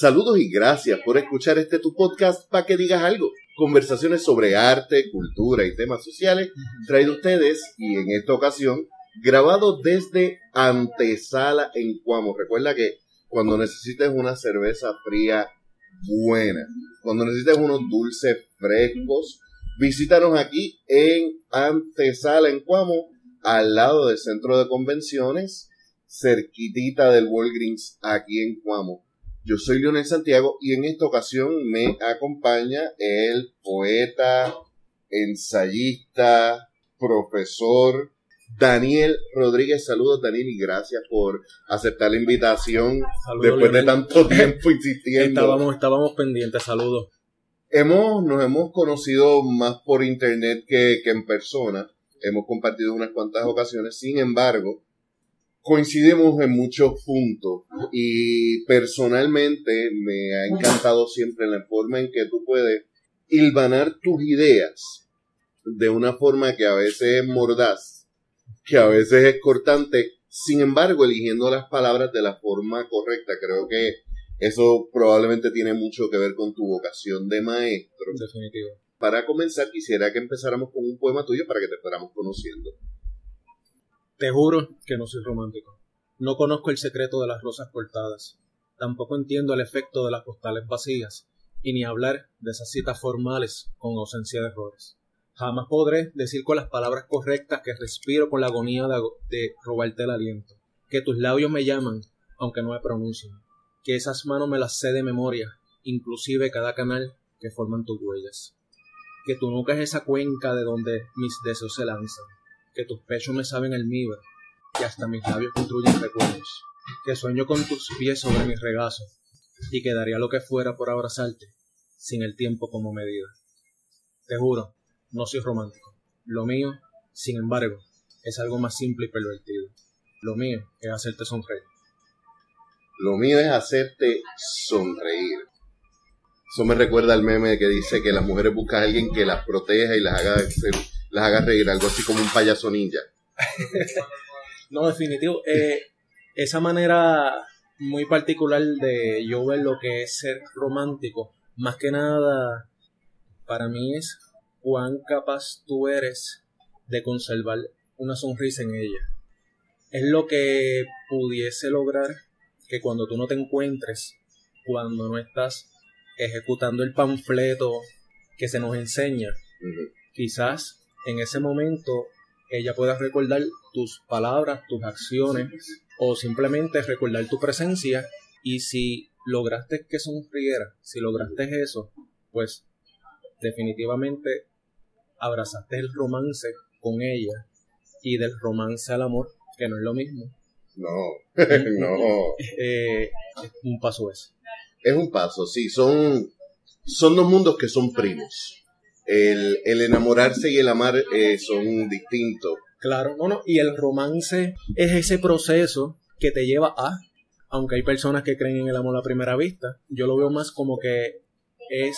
Saludos y gracias por escuchar este tu podcast para que digas algo. Conversaciones sobre arte, cultura y temas sociales traído ustedes y en esta ocasión grabado desde Antesala en Cuamo. Recuerda que cuando necesites una cerveza fría buena, cuando necesites unos dulces frescos, visítanos aquí en Antesala en Cuamo, al lado del centro de convenciones, cerquitita del Walgreens aquí en Cuamo. Yo soy Leonel Santiago y en esta ocasión me acompaña el poeta, ensayista, profesor Daniel Rodríguez. Saludos Daniel y gracias por aceptar la invitación después de tanto tiempo insistiendo. Estábamos, estábamos pendientes, saludos. Hemos, nos hemos conocido más por internet que, que en persona. Hemos compartido unas cuantas ocasiones. Sin embargo, coincidimos en muchos puntos y personalmente me ha encantado siempre la forma en que tú puedes hilvanar tus ideas de una forma que a veces es mordaz, que a veces es cortante, sin embargo eligiendo las palabras de la forma correcta. Creo que eso probablemente tiene mucho que ver con tu vocación de maestro. Definitivo. Para comenzar quisiera que empezáramos con un poema tuyo para que te fuéramos conociendo. Te juro que no soy romántico. No conozco el secreto de las rosas cortadas. Tampoco entiendo el efecto de las postales vacías, y ni hablar de esas citas formales con ausencia de errores. Jamás podré decir con las palabras correctas que respiro con la agonía de, de robarte el aliento, que tus labios me llaman, aunque no me pronuncien, que esas manos me las sé de memoria, inclusive cada canal que forman tus huellas, que tu nuca es esa cuenca de donde mis deseos se lanzan, que tus pechos me saben el almíbar, que hasta mis labios construyen recuerdos, que sueño con tus pies sobre mi regazo, y que daría lo que fuera por abrazarte, sin el tiempo como medida. Te juro, no soy romántico. Lo mío, sin embargo, es algo más simple y pervertido. Lo mío es hacerte sonreír. Lo mío es hacerte sonreír. Eso me recuerda al meme que dice que las mujeres buscan a alguien que las proteja y las haga, las haga reír, algo así como un payaso ninja. no, definitivo. Eh, esa manera muy particular de yo ver lo que es ser romántico, más que nada, para mí es cuán capaz tú eres de conservar una sonrisa en ella. Es lo que pudiese lograr que cuando tú no te encuentres, cuando no estás ejecutando el panfleto que se nos enseña, quizás en ese momento ella pueda recordar tus palabras, tus acciones o simplemente recordar tu presencia y si lograste que sonriera, si lograste eso, pues definitivamente abrazaste el romance con ella y del romance al amor, que no es lo mismo. No, no. Eh, un paso es. Es un paso, sí, son, son dos mundos que son primos. El, el enamorarse y el amar eh, son distintos. Claro, no, no, y el romance es ese proceso que te lleva a, aunque hay personas que creen en el amor a primera vista, yo lo veo más como que es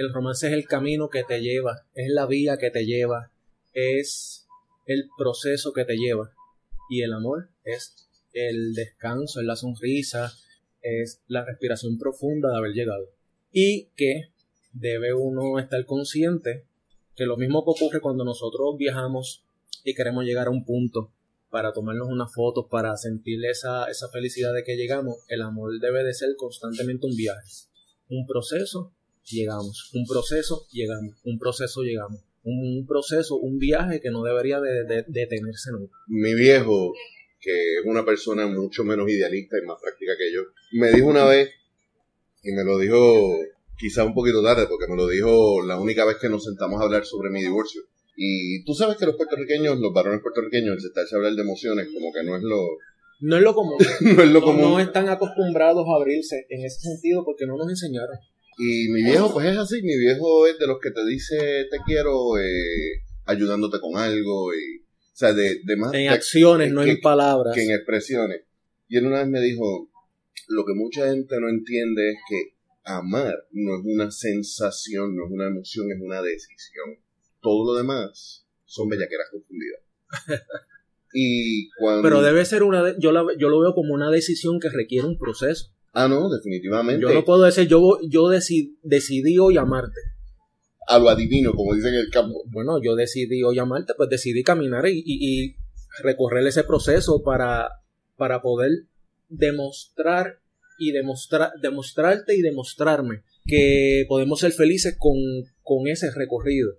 el romance es el camino que te lleva, es la vía que te lleva, es el proceso que te lleva. Y el amor es el descanso, es la sonrisa, es la respiración profunda de haber llegado. Y que debe uno estar consciente que lo mismo que ocurre cuando nosotros viajamos y queremos llegar a un punto para tomarnos unas fotos, para sentir esa, esa felicidad de que llegamos, el amor debe de ser constantemente un viaje, un proceso llegamos. Un proceso, llegamos. Un proceso, llegamos. Un proceso, un viaje que no debería de, detenerse nunca. Mi viejo, que es una persona mucho menos idealista y más práctica que yo, me dijo una vez, y me lo dijo quizá un poquito tarde, porque me lo dijo la única vez que nos sentamos a hablar sobre mi divorcio. Y tú sabes que los puertorriqueños, los varones puertorriqueños, el sentarse a hablar de emociones, como que no es lo... No es lo común. no es lo común. no están acostumbrados a abrirse en ese sentido porque no nos enseñaron. Y mi viejo, pues es así, mi viejo es de los que te dice te quiero eh, ayudándote con algo, y, o sea, de, de más... En acciones, no en palabras. Que en expresiones. Y él una vez me dijo, lo que mucha gente no entiende es que amar no es una sensación, no es una emoción, es una decisión. Todo lo demás son bellaqueras confundidas. y cuando... Pero debe ser una... yo, yo lo veo como una decisión que requiere un proceso Ah, no, definitivamente. Yo no puedo decir, yo, yo deci- decidí hoy amarte. A lo adivino, como dicen en el campo. Bueno, yo decidí hoy amarte, pues decidí caminar y, y- y recorrer ese proceso para, para poder demostrar y demostrar, demostrarte y demostrarme que podemos ser felices con, con ese recorrido.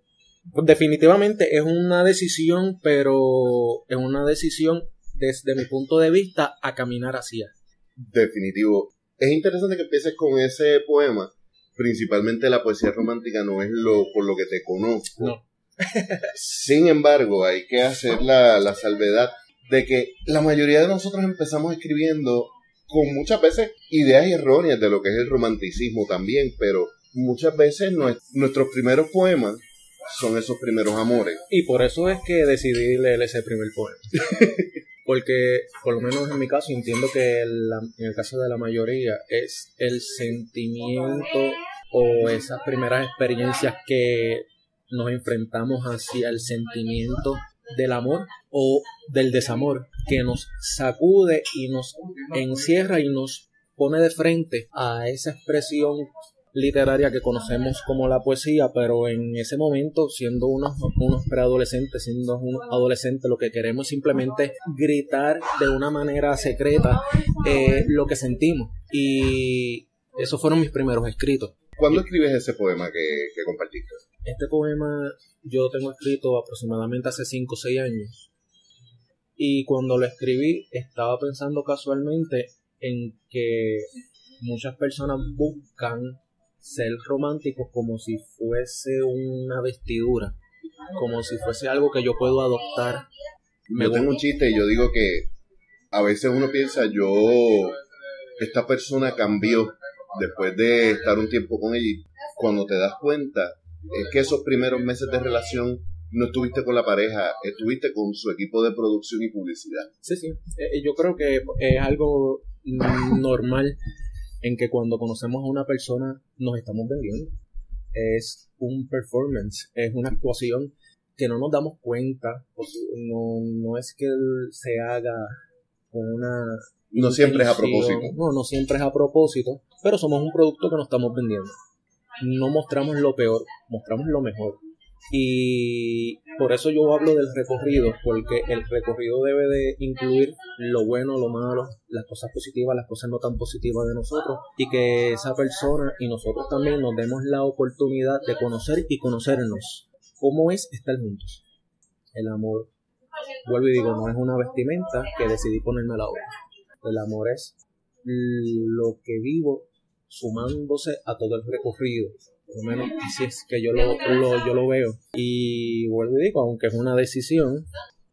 Pues definitivamente es una decisión, pero es una decisión desde mi punto de vista a caminar hacia. Definitivo. Es interesante que empieces con ese poema. Principalmente la poesía romántica no es lo por lo que te conozco. No. Sin embargo, hay que hacer la, la salvedad de que la mayoría de nosotros empezamos escribiendo con muchas veces ideas erróneas de lo que es el romanticismo también, pero muchas veces nue- nuestros primeros poemas son esos primeros amores. Y por eso es que decidí leer ese primer poema. Porque, por lo menos en mi caso, entiendo que la- en el caso de la mayoría es el sentimiento o esas primeras experiencias que nos enfrentamos hacia el sentimiento del amor o del desamor que nos sacude y nos encierra y nos pone de frente a esa expresión literaria que conocemos como la poesía, pero en ese momento, siendo unos, unos preadolescentes, siendo unos adolescentes, lo que queremos simplemente gritar de una manera secreta eh, lo que sentimos. Y esos fueron mis primeros escritos. ¿Cuándo escribes ese poema que, que compartiste? Este poema yo lo tengo escrito aproximadamente hace 5 o 6 años. Y cuando lo escribí estaba pensando casualmente en que muchas personas buscan ser románticos como si fuese una vestidura, como si fuese algo que yo puedo adoptar. Me yo tengo un chiste y yo digo que a veces uno piensa, yo, esta persona cambió después de estar un tiempo con ella cuando te das cuenta es que esos primeros meses de relación no estuviste con la pareja, estuviste con su equipo de producción y publicidad. Sí, sí. Eh, yo creo que es algo normal en que cuando conocemos a una persona nos estamos vendiendo. Es un performance, es una actuación que no nos damos cuenta. pues, No, no es que se haga con una... No siempre es a propósito. No, no siempre es a propósito, pero somos un producto que nos estamos vendiendo. No mostramos lo peor, mostramos lo mejor. Y por eso yo hablo del recorrido, porque el recorrido debe de incluir lo bueno, lo malo, las cosas positivas, las cosas no tan positivas de nosotros, y que esa persona y nosotros también nos demos la oportunidad de conocer y conocernos. ¿Cómo es estar juntos? El amor, vuelvo y digo, no es una vestimenta que decidí ponerme a la obra. El amor es lo que vivo sumándose a todo el recorrido. Por lo menos así es que yo lo, lo- yo lo veo. Y vuelvo y digo, aunque es una decisión,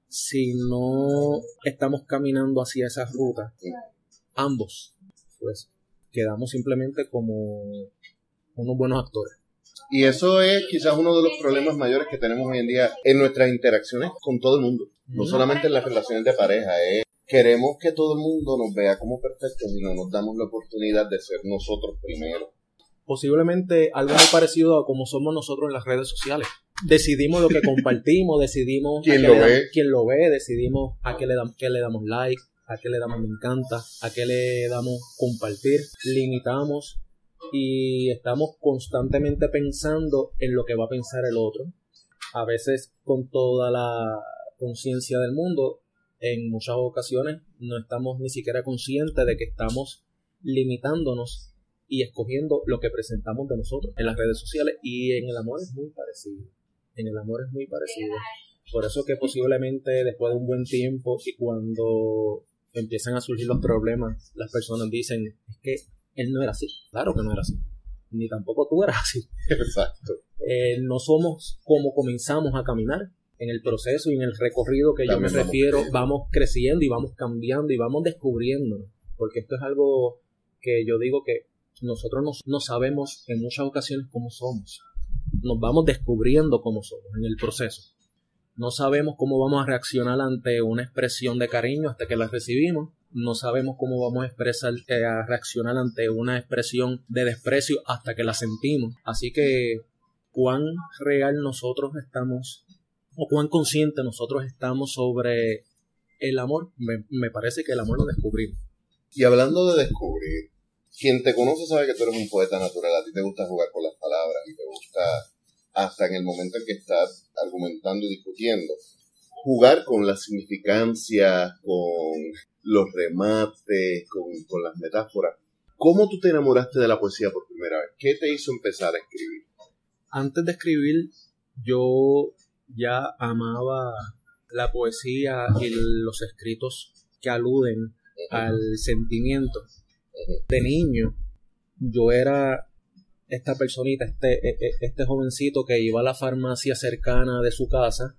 si no estamos caminando hacia esa ruta, ambos, pues quedamos simplemente como unos buenos actores. Y eso es quizás uno de los problemas mayores que tenemos hoy en día en nuestras interacciones con todo el mundo. No solamente en las relaciones de pareja, es queremos que todo el mundo nos vea como perfectos y no nos damos la oportunidad de ser nosotros primero. Posiblemente algo muy parecido a como somos nosotros en las redes sociales. Decidimos lo que compartimos, decidimos ¿Quién lo ve? quién lo ve, decidimos a qué le, dam- qué le damos like, a qué le damos me encanta, a qué le damos compartir, limitamos y estamos constantemente pensando en lo que va a pensar el otro. A veces con toda la conciencia del mundo, en muchas ocasiones no estamos ni siquiera conscientes de que estamos limitándonos y escogiendo lo que presentamos de nosotros en las redes sociales y en el amor es muy parecido. En el amor es muy parecido. Por eso que posiblemente después de un buen tiempo y cuando empiezan a surgir los problemas, las personas dicen, es que él no era así. Claro que no era así. Ni tampoco tú eras así. Exacto. Eh, no somos como comenzamos a caminar. En el proceso y en el recorrido que yo me refiero, creciendo. vamos creciendo y vamos cambiando y vamos descubriéndonos. Porque esto es algo que yo digo que nosotros no, sabemos en muchas ocasiones cómo somos. Nos vamos descubriendo cómo somos en el proceso. No sabemos cómo vamos a reaccionar ante una expresión de cariño hasta que la recibimos. No sabemos cómo vamos a expresar, eh, a reaccionar ante una expresión de desprecio hasta que la sentimos. Así que cuán real nosotros estamos o cuán consciente nosotros estamos sobre el amor. Me parece que el amor lo descubrimos. Y hablando de descubrir, quien te conoce sabe que tú eres un poeta natural, a ti te gusta jugar con las palabras y te gusta, hasta en el momento en que estás argumentando y discutiendo, jugar con la significancia, con los remates, con, las metáforas. ¿Cómo tú te enamoraste de la poesía por primera vez? ¿Qué te hizo empezar a escribir? Antes de escribir, yo ya amaba la poesía y los escritos que aluden al sentimiento. De niño, yo era esta personita, este, e, e, este jovencito que iba a la farmacia cercana de su casa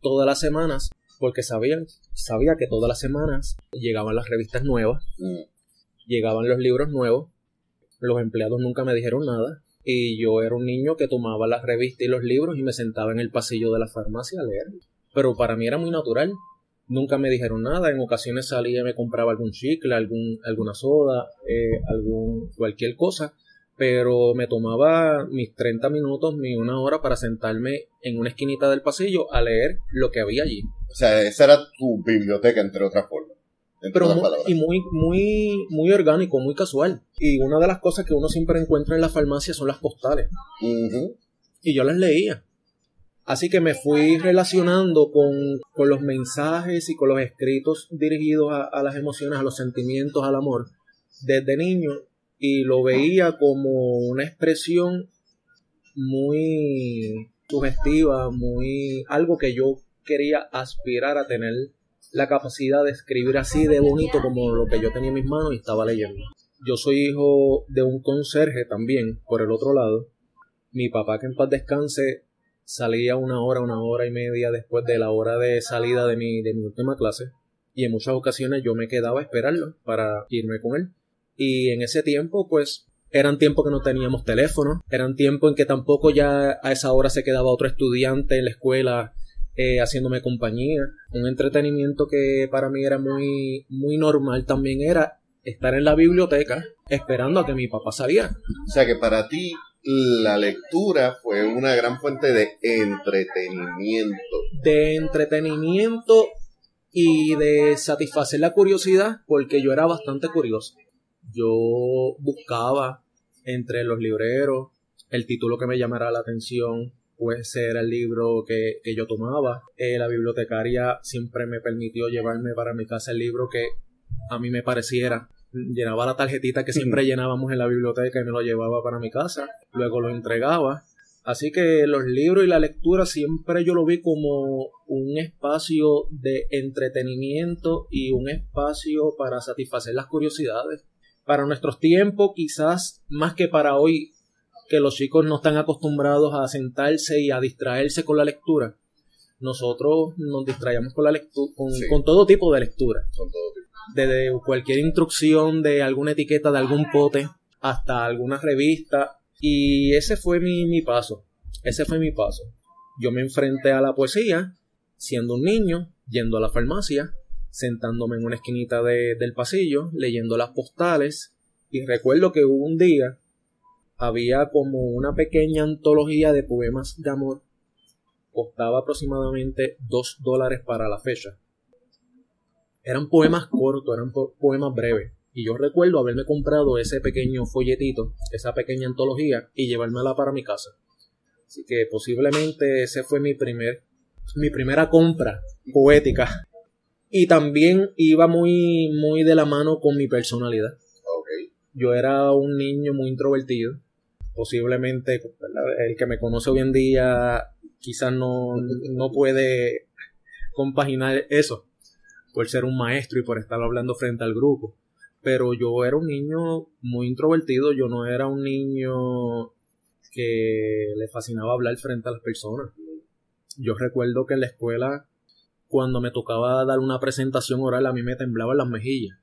todas las semanas, porque sabía, sabía que todas las semanas llegaban las revistas nuevas, mm. llegaban los libros nuevos, los empleados nunca me dijeron nada, y yo era un niño que tomaba las revistas y los libros y me sentaba en el pasillo de la farmacia a leer. Pero para mí era muy natural. Nunca me dijeron nada. En ocasiones salía y me compraba algún chicle, algún, alguna soda, eh, algún, cualquier cosa pero me tomaba mis 30 minutos, ni una hora para sentarme en una esquinita del pasillo a leer lo que había allí. O sea, esa era tu biblioteca, entre otras formas. pero muy, y muy, muy, muy orgánico, muy casual. Y una de las cosas que uno siempre encuentra en la farmacia son las postales. Y yo las leía. Así que me fui relacionando con, los mensajes y con los escritos dirigidos a las emociones, a los sentimientos, al amor, desde niño y lo veía como una expresión muy sugestiva, muy algo que yo quería aspirar a tener la capacidad de escribir así de bonito como lo que yo tenía en mis manos y estaba leyendo. Yo soy hijo de un conserje también, por el otro lado. Mi papá, que en paz descanse, salía una hora, una hora y media después de la hora de salida de mi, de mi última clase. Y en muchas ocasiones yo me quedaba a esperarlo para irme con él. Y en ese tiempo, pues, eran tiempos que no teníamos teléfono, eran tiempos en que tampoco ya a esa hora se quedaba otro estudiante en la escuela eh, haciéndome compañía. Un entretenimiento que para mí era muy, muy normal también era estar en la biblioteca esperando a que mi papá saliera. O sea que para ti la lectura fue una gran fuente de entretenimiento. De entretenimiento y de satisfacer la curiosidad porque yo era bastante curioso yo buscaba entre los libreros el título que me llamara la atención, pues era el libro que, yo tomaba. Eh, la bibliotecaria siempre me permitió llevarme para mi casa el libro que a mí me pareciera. Llenaba la tarjetita que siempre llenábamos en la biblioteca y me lo llevaba para mi casa. Luego lo entregaba. Así que los libros y la lectura siempre yo lo vi como un espacio de entretenimiento y un espacio para satisfacer las curiosidades para nuestros tiempos, quizás más que para hoy, que los chicos no están acostumbrados a sentarse y a distraerse con la lectura. Nosotros nos distraíamos con la lectura, con, todo tipo de lectura. Desde cualquier instrucción de alguna etiqueta de algún pote hasta alguna revista. Y ese fue mi, mi paso. Ese fue mi paso. Yo me enfrenté a la poesía siendo un niño, yendo a la farmacia, sentándome en una esquinita del pasillo, leyendo las postales, y recuerdo que hubo un día, había como una pequeña antología de poemas de amor, costaba aproximadamente dos dólares para la fecha. Eran poemas cortos, eran poemas breves. Y yo recuerdo haberme comprado ese pequeño folletito, esa pequeña antología, y llevármela para mi casa. Así que posiblemente ese fue mi primer, mi primera compra poética y también iba muy, muy de la mano con mi personalidad. Yo era un niño muy introvertido. Posiblemente el que me conoce hoy en día quizás no, no puede compaginar eso por ser un maestro y por estar hablando frente al grupo. Pero yo era un niño muy introvertido, yo no era un niño que le fascinaba hablar frente a las personas. Yo recuerdo que en la escuela cuando me tocaba dar una presentación oral a mí me temblaban las mejillas.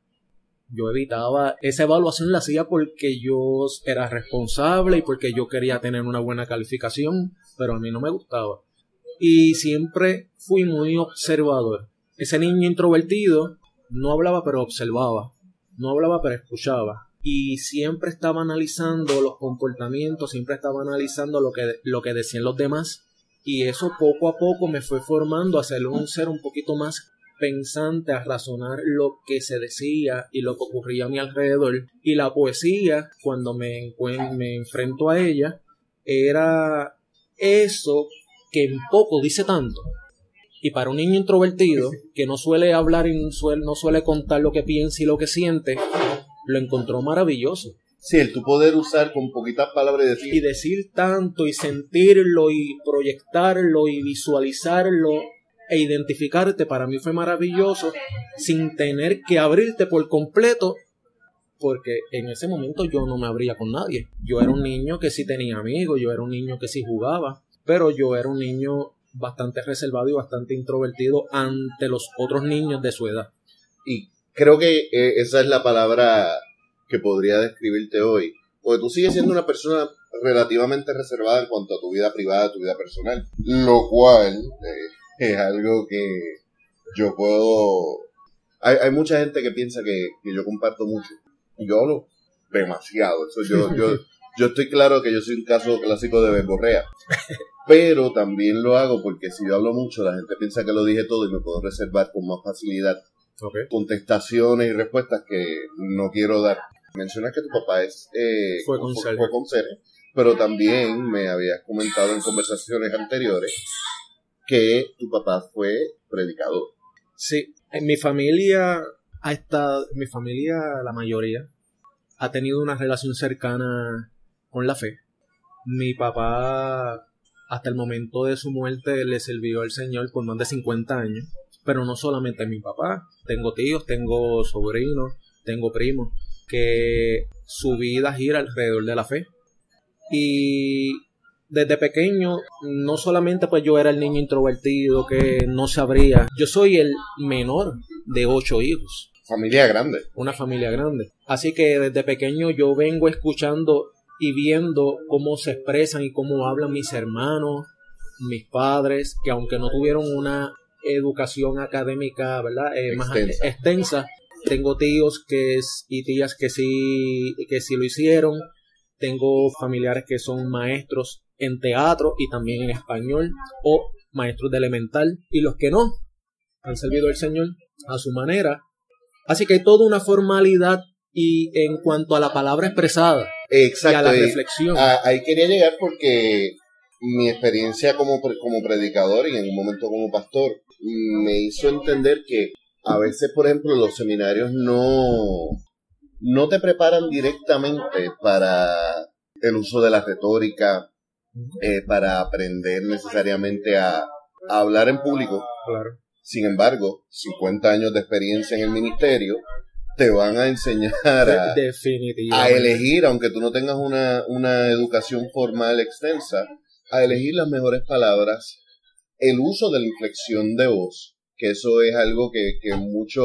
Yo evitaba esa evaluación la hacía porque yo era responsable y porque yo quería tener una buena calificación, pero a mí no me gustaba. Y siempre fui muy observador. Ese niño introvertido no hablaba pero observaba, no hablaba pero escuchaba y siempre estaba analizando los comportamientos, siempre estaba analizando lo que, lo que decían los demás y eso poco a poco me fue formando a ser un ser un poquito más pensante a razonar lo que se decía y lo que ocurría a mi alrededor. Y la poesía, cuando me, me enfrento a ella, era eso que en poco dice tanto. Y para un niño introvertido, que no suele hablar y no suele, no suele contar lo que piensa y lo que siente, lo encontró maravilloso. Sí, el tu poder usar con poquitas palabras y decir. Y decir tanto y sentirlo y proyectarlo y visualizarlo e identificarte para mí fue maravilloso sin tener que abrirte por completo porque en ese momento yo no me abría con nadie. Yo era un niño que sí tenía amigos, yo era un niño que sí jugaba, pero yo era un niño bastante reservado y bastante introvertido ante los otros niños de su edad. Y creo que eh, esa es la palabra que podría describirte hoy. Porque tú sigues siendo una persona relativamente reservada en cuanto a tu vida privada, tu vida personal. Lo cual eh, es algo que yo puedo... Hay, mucha gente que piensa que, yo comparto mucho. Y yo hablo demasiado. Eso yo, yo, yo estoy claro que yo soy un caso clásico de verborrea. Pero también lo hago porque si yo hablo mucho, la gente piensa que lo dije todo y me puedo reservar con más facilidad contestaciones y respuestas que no quiero dar. Mencionas que tu papá es eh, fue con pero también me habías comentado en conversaciones anteriores que tu papá fue predicador. Sí, en mi familia ha estado, mi familia, la mayoría, ha tenido una relación cercana con la fe. Mi papá, hasta el momento de su muerte, le sirvió al Señor por más de 50 años. Pero no solamente mi papá, tengo tíos, tengo sobrinos, tengo primos, que su vida gira alrededor de la fe. Y desde pequeño, no solamente pues yo era el niño introvertido que no sabría, yo soy el menor de ocho hijos. Familia grande. Una familia grande. Así que desde pequeño yo vengo escuchando y viendo cómo se expresan y cómo hablan mis hermanos, mis padres, que aunque no tuvieron una educación académica, ¿verdad? Eh, más extensa. Tengo tíos que y tías que sí, que sí lo hicieron. Tengo familiares que son maestros en teatro y también en español o maestros de elemental y los que no han servido al Señor a su manera. Así que hay toda una formalidad y en cuanto a la palabra expresada Exacto, y a la reflexión. ahí quería llegar porque mi experiencia como, como predicador y en un momento como pastor me hizo entender que a veces, por ejemplo, los seminarios no, no te preparan directamente para el uso de la retórica, eh, para aprender necesariamente a, hablar en público. Claro. Sin embargo, 50 años de experiencia en el ministerio te van a enseñar a, a elegir, aunque tú no tengas una, una educación formal extensa, a elegir las mejores palabras, el uso de la inflexión de voz, que eso es algo que, que mucho,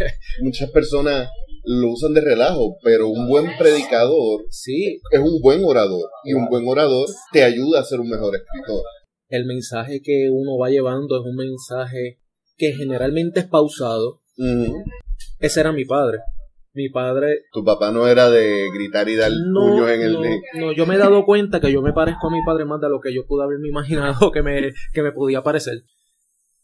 muchas personas lo usan de relajo, pero un buen predicador sí. es un buen orador y un buen orador te ayuda a ser un mejor escritor. El mensaje que uno va llevando es un mensaje que generalmente es pausado. Ese era mi padre. Mi padre. Tu papá no era de gritar y dar puños en el. No, no, yo me he dado cuenta que yo me parezco a mi padre más de lo que yo pude haberme imaginado que me, que me podía parecer.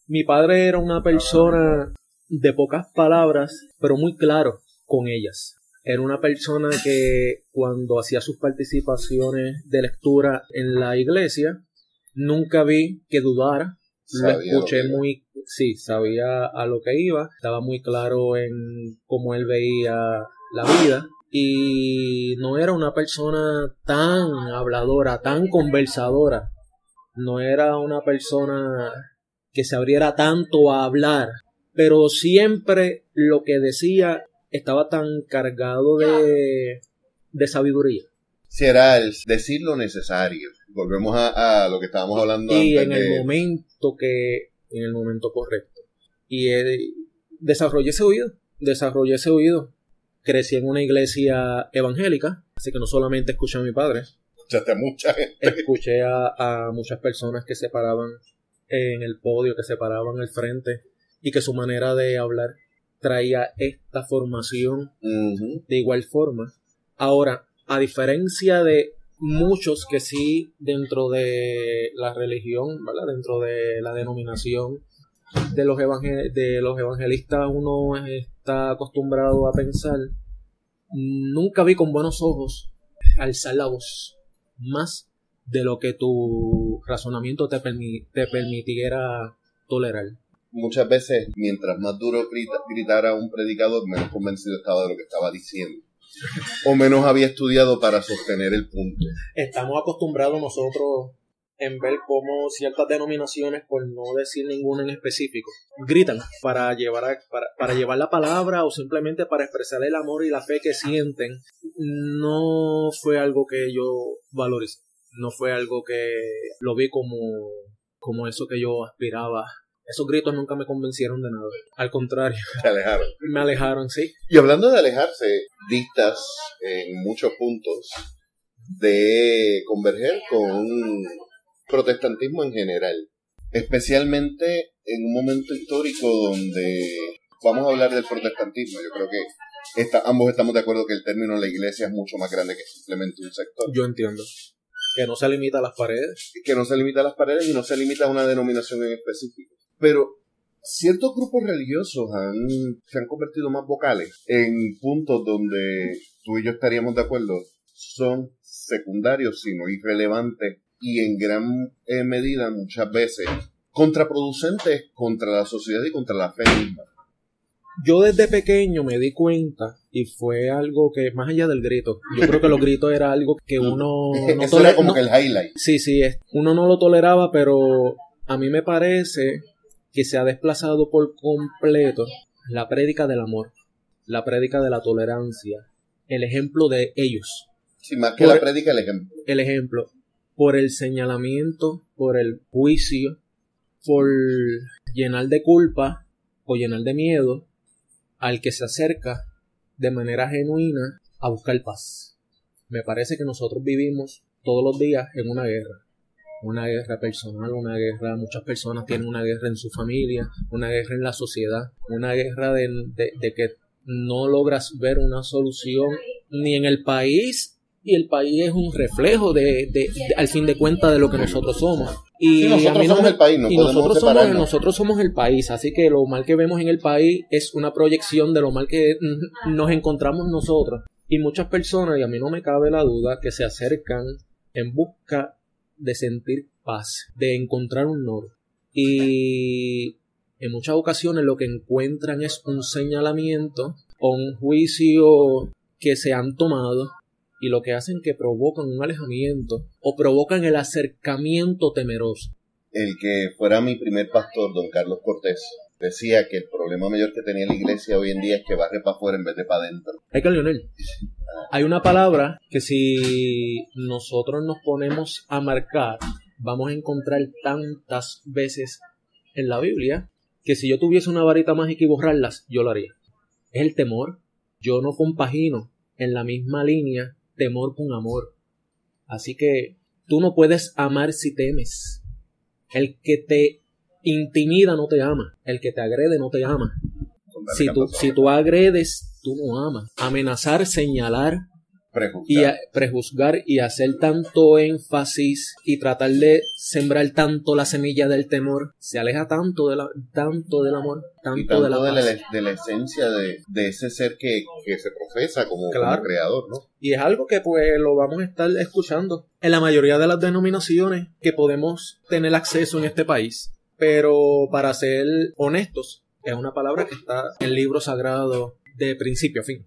Mi padre era una persona de pocas palabras, pero muy claro con ellas. Era una persona que cuando hacía sus participaciones de lectura en la iglesia, nunca vi que dudara. Lo escuché muy, sí, sabía a lo que iba, estaba muy claro en cómo él veía la vida y no era una persona tan habladora, tan conversadora. No era una persona que se abriera tanto a hablar, pero siempre lo que decía estaba tan cargado de, de sabiduría. Si era el decir lo necesario. Volvemos a, lo que estábamos hablando y en el momento que, en el momento correcto. Y desarrollé ese oído, desarrollé ese oído. Crecí en una iglesia evangélica, así que no solamente escuché a mi padre. Escuchaste a mucha gente. Escuché a, a muchas personas que se paraban en el podio, que se paraban al frente y que su manera de hablar traía esta formación de igual forma. Ahora, a diferencia de muchos que sí dentro de la religión, dentro de la denominación, de los, de los evangelistas uno está acostumbrado a pensar, nunca vi con buenos ojos alzar la voz más de lo que tu razonamiento te, te permitiera tolerar. Muchas veces, mientras más duro gritara un predicador, menos convencido estaba de lo que estaba diciendo. O menos había estudiado para sostener el punto. Estamos acostumbrados nosotros en ver cómo ciertas denominaciones, por no decir ninguna en específico, gritan para llevar, para, llevar la palabra o simplemente para expresar el amor y la fe que sienten, no fue algo que yo valoricé. No fue algo que lo vi como, como eso que yo aspiraba esos gritos nunca me convencieron de nada. Al contrario. Te alejaron. Me alejaron, sí. Y hablando de alejarse, dictas en muchos puntos de converger con protestantismo en general, especialmente en un momento histórico donde vamos a hablar del protestantismo. Yo creo que ambos estamos de acuerdo que el término la iglesia es mucho más grande que simplemente un sector. Yo entiendo. Que no se limita a las paredes. Que no se limita a las paredes y no se limita a una denominación en específico. Pero ciertos grupos religiosos se han convertido más vocales en puntos donde tú y yo estaríamos de acuerdo. Son secundarios, sino irrelevantes y en gran eh, medida muchas veces contraproducentes contra la sociedad y contra la fe misma. Yo desde pequeño me di cuenta y fue algo que más allá del grito, yo creo que los gritos era algo que uno no Eso era como que el highlight. Sí, sí, uno no lo toleraba, pero a mí me parece que se ha desplazado por completo la prédica del amor, la prédica de la tolerancia, el ejemplo de ellos. Sí, más que la prédica, el ejemplo. El ejemplo por el señalamiento, por el juicio, por llenar de culpa o llenar de miedo al que se acerca de manera genuina a buscar paz. Me parece que nosotros vivimos todos los días en una guerra. Una guerra personal, una guerra, muchas personas tienen una guerra en su familia, una guerra en la sociedad, una guerra de, de que no logras ver una solución ni en el país y el país es un reflejo de, al fin de cuentas de lo que nosotros somos. Y nosotros somos el país, no y nosotros somos, nosotros somos el país, así que lo mal que vemos en el país es una proyección de lo mal que nos encontramos nosotros. Y muchas personas, y a mí no me cabe la duda, que se acercan en busca de sentir paz, de encontrar un norte. Y en muchas ocasiones lo que encuentran es un señalamiento o un juicio que se han tomado y lo que hacen que provocan un alejamiento o provocan el acercamiento temeroso. El que fuera mi primer pastor, don Carlos Cortés, decía que el problema mayor que tenía la iglesia hoy en día es que barre para afuera en vez de para adentro. Hay que Leonel. Hay una palabra que si nosotros nos ponemos a marcar, vamos a encontrar tantas veces en la Biblia que si yo tuviese una varita mágica y borrarlas, yo lo haría. Es el temor. Yo no compagino en la misma línea temor con amor. Así que tú no puedes amar si temes. El que te intimida no te ama. El que te agrede no te ama. Si tú, si tú agredes, tú no amas. Amenazar, señalar, y prejuzgar y hacer tanto énfasis y tratar de sembrar tanto la semilla del temor se aleja tanto de la, tanto del amor tanto, de, la de, la, esencia de, ese ser que, se profesa como, creador ¿no? y es algo que pues lo vamos a estar escuchando en la mayoría de las denominaciones que podemos tener acceso en este país pero para ser honestos es una palabra que está en el libro sagrado de principio a fin.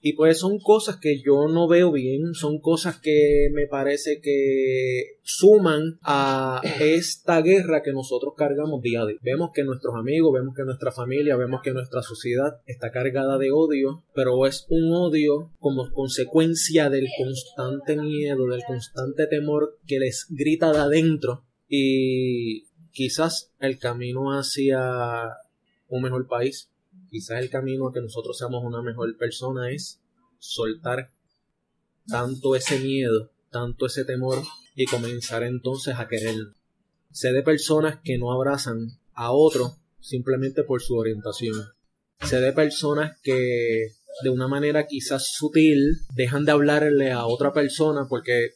Y pues son cosas que yo no veo bien, son cosas que me parece que suman a esta guerra que nosotros cargamos día a día. Vemos que nuestros amigos, vemos que nuestra familia, vemos que nuestra sociedad está cargada de odio, pero es un odio como consecuencia del constante miedo, del constante temor que les grita de adentro y quizás el camino hacia un mejor país quizás el camino a que nosotros seamos una mejor persona es soltar tanto ese miedo, tanto ese temor y comenzar entonces a querer. Sé de personas que no abrazan a otro simplemente por su orientación. Sé de personas que de una manera quizás sutil dejan de hablarle a otra persona porque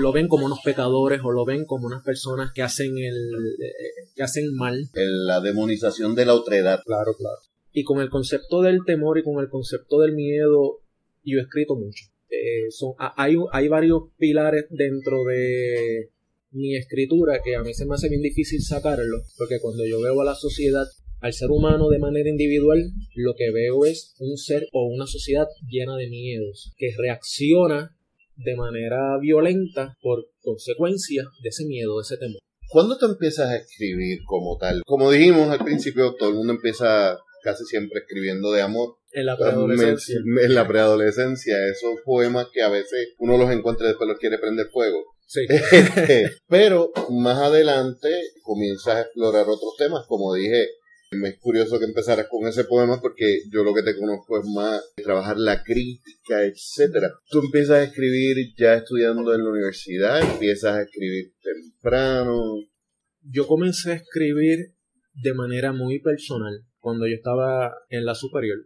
lo ven como unos pecadores o lo ven como unas personas que hacen el eh, que hacen mal. la demonización de la otredad. Claro, claro. Y con el concepto del temor y con el concepto del miedo, yo he escrito mucho. Eh, son, hay, hay varios pilares dentro de mi escritura que a mí se me hace bien difícil sacarlo, porque cuando yo veo a la sociedad, al ser humano de manera individual, lo que veo es un ser o una sociedad llena de miedos, que reacciona de manera violenta por consecuencia de ese miedo, de ese temor. ¿Cuándo te empiezas a escribir como tal? Como dijimos al principio, todo el mundo empieza casi siempre escribiendo de amor. En la preadolescencia. En la preadolescencia, esos poemas que a veces uno los encuentra y después los quiere prender fuego. Sí. Pero más adelante comienzas a explorar otros temas, como dije, me es curioso que empezaras con ese poema porque yo lo que te conozco es más trabajar la crítica, etcétera. Tú empiezas a escribir ya estudiando en la universidad, empiezas a escribir temprano. Yo comencé a escribir de manera muy personal cuando yo estaba en la superior.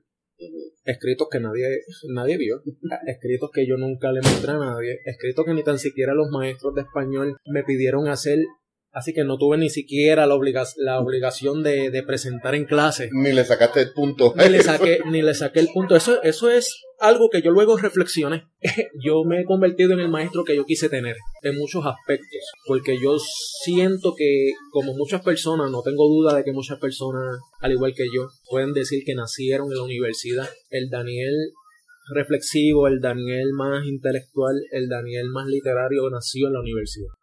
Escritos que nadie, nadie vio, escritos que yo nunca le mostré a nadie, escritos que ni tan siquiera los maestros de español me pidieron hacer Así que no tuve ni siquiera la, la obligación de, presentar en clase. Ni le sacaste el punto. Ni le saqué, ni le saqué el punto. Eso, eso es algo que yo luego reflexioné. yo me he convertido en el maestro que yo quise tener en muchos aspectos. Porque yo siento que, como muchas personas, no tengo duda de que muchas personas, al igual que yo, pueden decir que nacieron en la universidad. El Daniel reflexivo, el Daniel más intelectual, el Daniel más literario nació en la universidad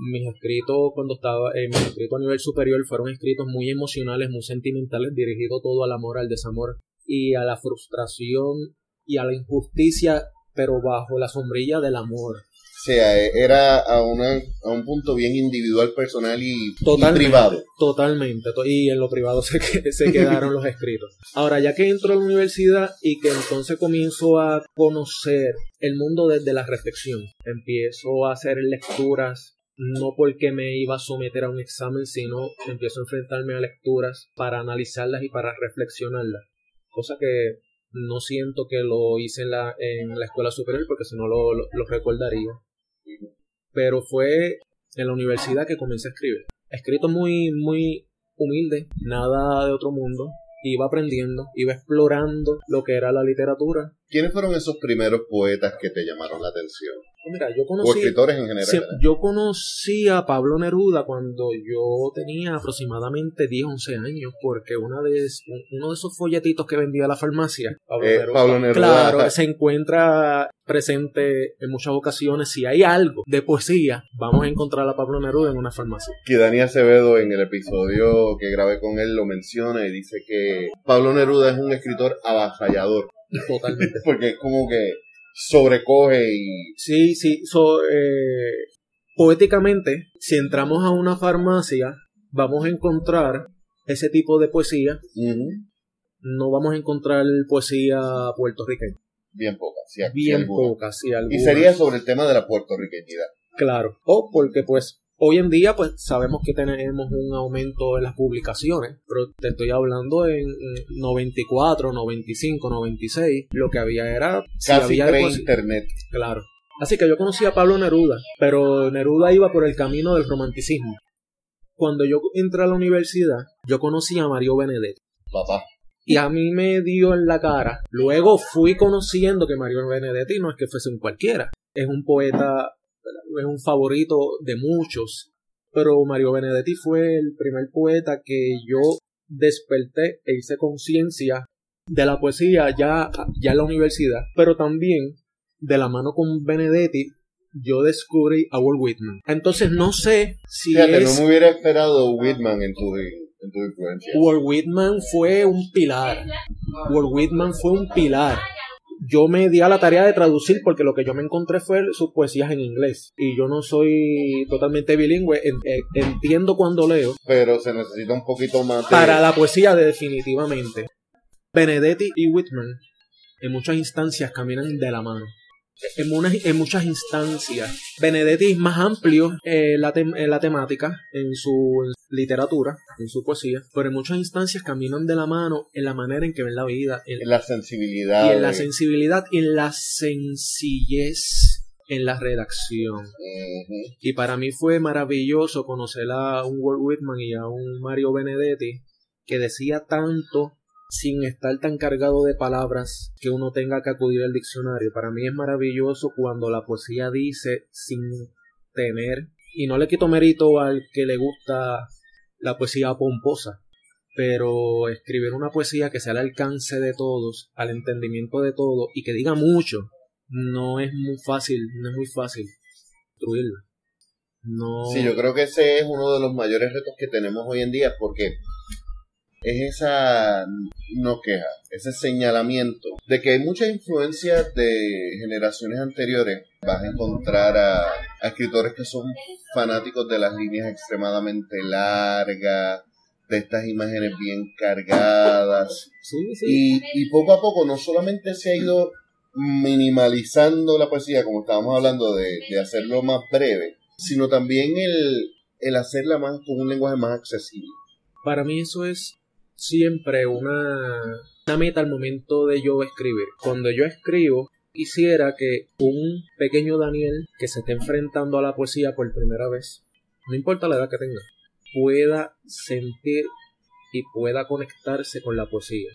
mis escritos cuando estaba en mis escritos a nivel superior fueron escritos muy emocionales, muy sentimentales, dirigidos todo al amor, al desamor y a la frustración y a la injusticia, pero bajo la sombrilla del amor. O sea, era a, una, a un punto bien individual, personal y, privado. Totalmente. Y en lo privado se, se quedaron los escritos. Ahora, ya que entro a la universidad y que entonces comienzo a conocer el mundo desde la reflexión, empiezo a hacer lecturas no porque me iba a someter a un examen, sino empiezo a enfrentarme a lecturas para analizarlas y para reflexionarlas. Cosa que no siento que lo hice en la, en la escuela superior porque si no lo, lo, recordaría. Pero fue en la universidad que comencé a escribir. Escrito muy, muy humilde, nada de otro mundo. Iba aprendiendo, iba explorando lo que era la literatura. ¿Quiénes fueron esos primeros poetas que te llamaron la atención? Mira, yo conocí, o escritores en general. yo conocí a Pablo Neruda cuando yo tenía aproximadamente 10, 11 años, porque una de, uno de esos folletitos que vendía la farmacia, eh, Pablo, Neruda, claro, se encuentra presente en muchas ocasiones. Si hay algo de poesía, vamos a encontrar a Pablo Neruda en una farmacia. Que Dani Acevedo en el episodio que grabé con él lo menciona y dice que Pablo Neruda es un escritor avasallador. Totalmente. porque es como que sobrecoge y... Sí, sí, eh, poéticamente, si entramos a una farmacia, vamos a encontrar ese tipo de poesía. No vamos a encontrar poesía puertorriqueña. Bien pocas, sí, Bien pocas, sí, Y sería sobre el tema de la puertorriqueñidad. Claro, o porque pues Hoy en día, pues sabemos que tenemos un aumento en las publicaciones, pero te estoy hablando en 94, 95, 96. Lo que había era. Casi pre-internet. Claro. Así que yo conocí a Pablo Neruda, pero Neruda iba por el camino del romanticismo. Cuando yo entré a la universidad, yo conocí a Mario Benedetti. Papá. Y a mí me dio en la cara. Luego fui conociendo que Mario Benedetti no es que fuese un cualquiera. Es un poeta es un favorito de muchos, pero Mario Benedetti fue el primer poeta que yo desperté e hice conciencia de la poesía ya, ya en la universidad, pero también de la mano con Benedetti yo descubrí a Walt Whitman. Entonces no sé si Fíjate, no me hubiera esperado Whitman en tu, en tu influencia. Walt Whitman fue un pilar. Walt Whitman fue un pilar yo me di a la tarea de traducir porque lo que yo me encontré fue sus poesías en inglés. Y yo no soy totalmente bilingüe, eh, entiendo cuando leo. Pero se necesita un poquito más de... Para la poesía definitivamente. Benedetti y Whitman en muchas instancias caminan de la mano en, en muchas instancias. Benedetti es más amplio eh, la, en la temática, en su literatura, en su poesía, pero en muchas instancias caminan de la mano en la manera en que ven la vida. En, la sensibilidad. Y en la sensibilidad y en la sencillez en la redacción. Y para mí fue maravilloso conocer a un Walt Whitman y a un Mario Benedetti que decía tanto sin estar tan cargado de palabras que uno tenga que acudir al diccionario. Para mí es maravilloso cuando la poesía dice sin tener, y no le quito mérito al que le gusta la poesía pomposa, pero escribir una poesía que sea al alcance de todos, al entendimiento de todos y que diga mucho, no es muy fácil, no es muy fácil construirla. No. Sí, yo creo que ese es uno de los mayores retos que tenemos hoy en día porque es esa no queja, ese señalamiento de que hay muchas influencias de generaciones anteriores. Vas a encontrar a, escritores que son fanáticos de las líneas extremadamente largas, de estas imágenes bien cargadas. Y, y poco a poco no solamente se ha ido minimalizando la poesía, como estábamos hablando de, de hacerlo más breve, sino también el, el hacerla más con un lenguaje más accesible. Para mí eso es siempre una, una meta al momento de yo escribir. Cuando yo escribo, quisiera que un pequeño Daniel que se esté enfrentando a la poesía por primera vez, no importa la edad que tenga, pueda sentir y pueda conectarse con la poesía.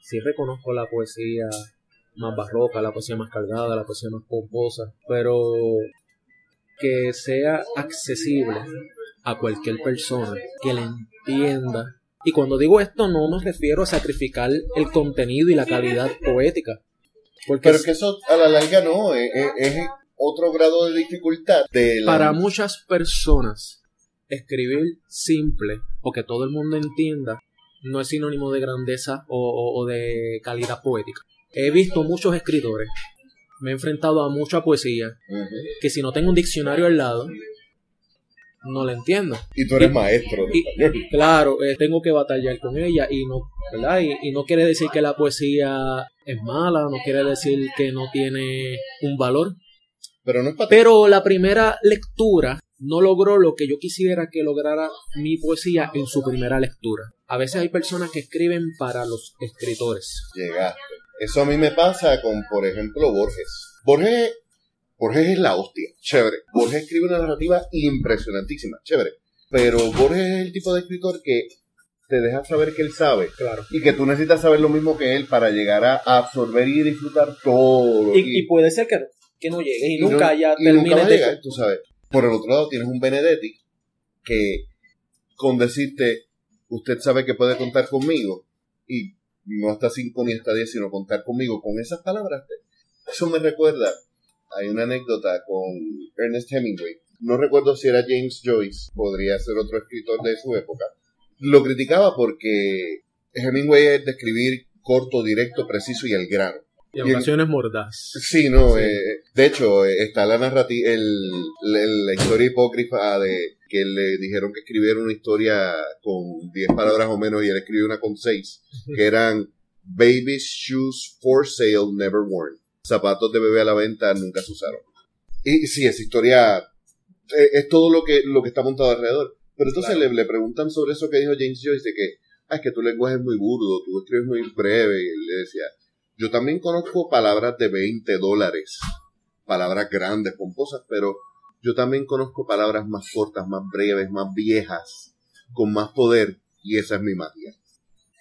Si reconozco la poesía más barroca, la poesía más cargada, la poesía más pomposa, pero que sea accesible a cualquier persona, que le entienda y cuando digo esto no me refiero a sacrificar el contenido y la calidad poética. Porque Pero que eso a la larga no, es, otro grado de dificultad. Para muchas personas, escribir simple o que todo el mundo entienda no es sinónimo de grandeza o, de calidad poética. He visto muchos escritores, me he enfrentado a mucha poesía, que si no tengo un diccionario al lado, no la entiendo. Y tú eres maestro. claro, eh, tengo que batallar con ella y no, ¿verdad? Y, no quiere decir que la poesía es mala, no quiere decir que no tiene un valor. Pero, no Pero la primera lectura no logró lo que yo quisiera que lograra mi poesía en su primera lectura. A veces hay personas que escriben para los escritores. Llegaste. Eso a mí me pasa con, por ejemplo, Borges. Borges Borges es la hostia, chévere. Borges escribe una narrativa impresionantísima, chévere. Pero Borges es el tipo de escritor que te deja saber que él sabe. Claro. Y que tú necesitas saber lo mismo que él para llegar a absorber y disfrutar todo. Y, y puede ser que, que no llegue y, nunca haya termine de... tú sabes. Por el otro lado tienes un Benedetti que con decirte, usted sabe que puede contar conmigo y no hasta 5 ni hasta 10, sino contar conmigo con esas palabras. Eso me recuerda hay una anécdota con Ernest Hemingway. No recuerdo si era James Joyce, podría ser otro escritor de su época. Lo criticaba porque Hemingway es de escribir corto, directo, preciso y al grano. Y ocasiones mordaz. Sí, no. Eh, de hecho, eh, está la narrativa, la historia hipócrifa de que le dijeron que escribiera una historia con 10 palabras o menos y él escribió una con 6, que eran Baby's Shoes for Sale Never Worn zapatos de bebé a la venta nunca se usaron. Y sí, esa historia eh, es, todo lo que, lo que está montado alrededor. Pero entonces le, le, preguntan sobre eso que dijo James Joyce, de que, ah, es que tu lenguaje es muy burdo, tú escribes muy breve. Y él le decía, yo también conozco palabras de 20 dólares, palabras grandes, pomposas, pero yo también conozco palabras más cortas, más breves, más viejas, con más poder, y esa es mi magia.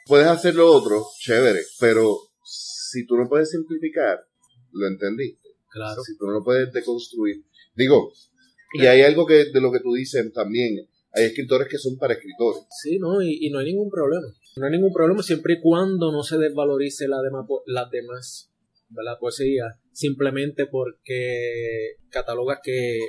Puedes hacer lo otro, chévere, pero si tú no puedes simplificar, lo entendiste. Claro. Si tú no lo puedes deconstruir. Digo, y hay algo que de lo que tú dices también, hay escritores que son para escritores. Sí, no, y, no hay ningún problema. No hay ningún problema siempre y cuando no se desvalorice la demás, las demás, la poesía, simplemente porque catalogas que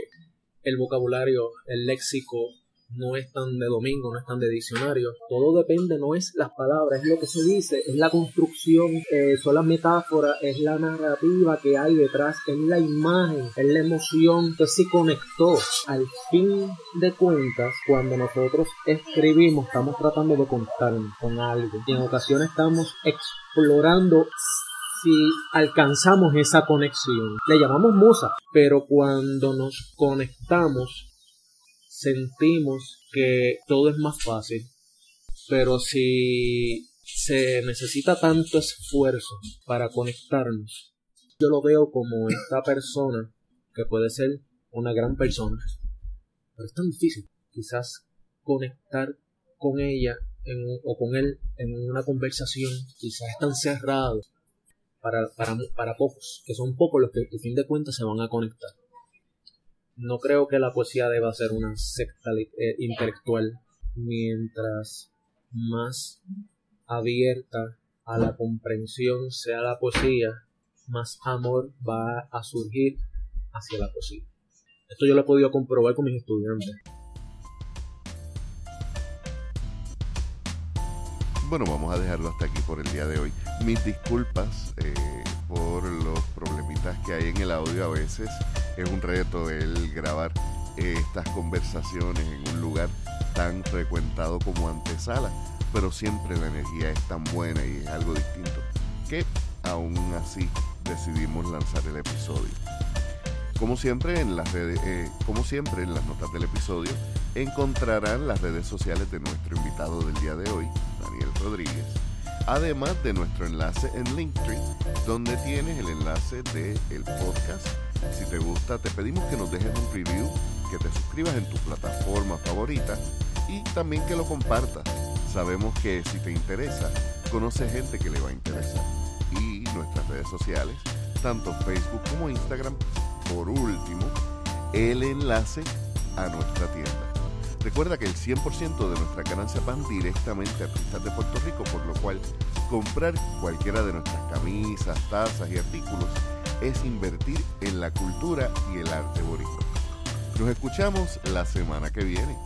el vocabulario, el léxico, no es tan de domingo, no es tan de diccionario. Todo depende, no es las palabras, es lo que se dice, es la construcción, eh, son las metáforas, es la narrativa que hay detrás, es la imagen, es la emoción que se conectó. Al fin de cuentas, cuando nosotros escribimos, estamos tratando de contar con algo. Y en ocasiones estamos explorando si alcanzamos esa conexión. Le llamamos musa, pero cuando nos conectamos sentimos que todo es más fácil, pero si se necesita tanto esfuerzo para conectarnos, yo lo veo como esta persona que puede ser una gran persona, pero es tan difícil quizás conectar con ella o con él en una conversación, quizás es tan cerrado para, para, para pocos, que son pocos los que al fin de cuentas se van a conectar. No creo que la poesía deba ser una secta eh, intelectual, mientras más abierta a la comprensión sea la poesía, más amor va a surgir hacia la poesía. Esto yo lo he podido comprobar con mis estudiantes. Bueno, vamos a dejarlo hasta aquí por el día de hoy. Mis disculpas eh, por que hay en el audio. A veces es un reto el grabar eh, estas conversaciones en un lugar tan frecuentado como antesala, pero siempre la energía es tan buena y es algo distinto que aún así decidimos lanzar el episodio. Como siempre, en las redes, eh, como siempre en las notas del episodio encontrarán las redes sociales de nuestro invitado del día de hoy, Daniel Rodríguez, además de nuestro enlace en Linktree, donde tienes el enlace del el podcast. Si te gusta, te pedimos que nos dejes un review, que te suscribas en tu plataforma favorita y también que lo compartas. Sabemos que si te interesa, conoce gente que le va a interesar. Y nuestras redes sociales, tanto Facebook como Instagram, por último, el enlace a nuestra tienda. Recuerda que el 100% de nuestra ganancia van directamente a artistas de Puerto Rico, por lo cual comprar cualquiera de nuestras camisas, tazas y artículos es invertir en la cultura y el arte boricua. Nos escuchamos la semana que viene.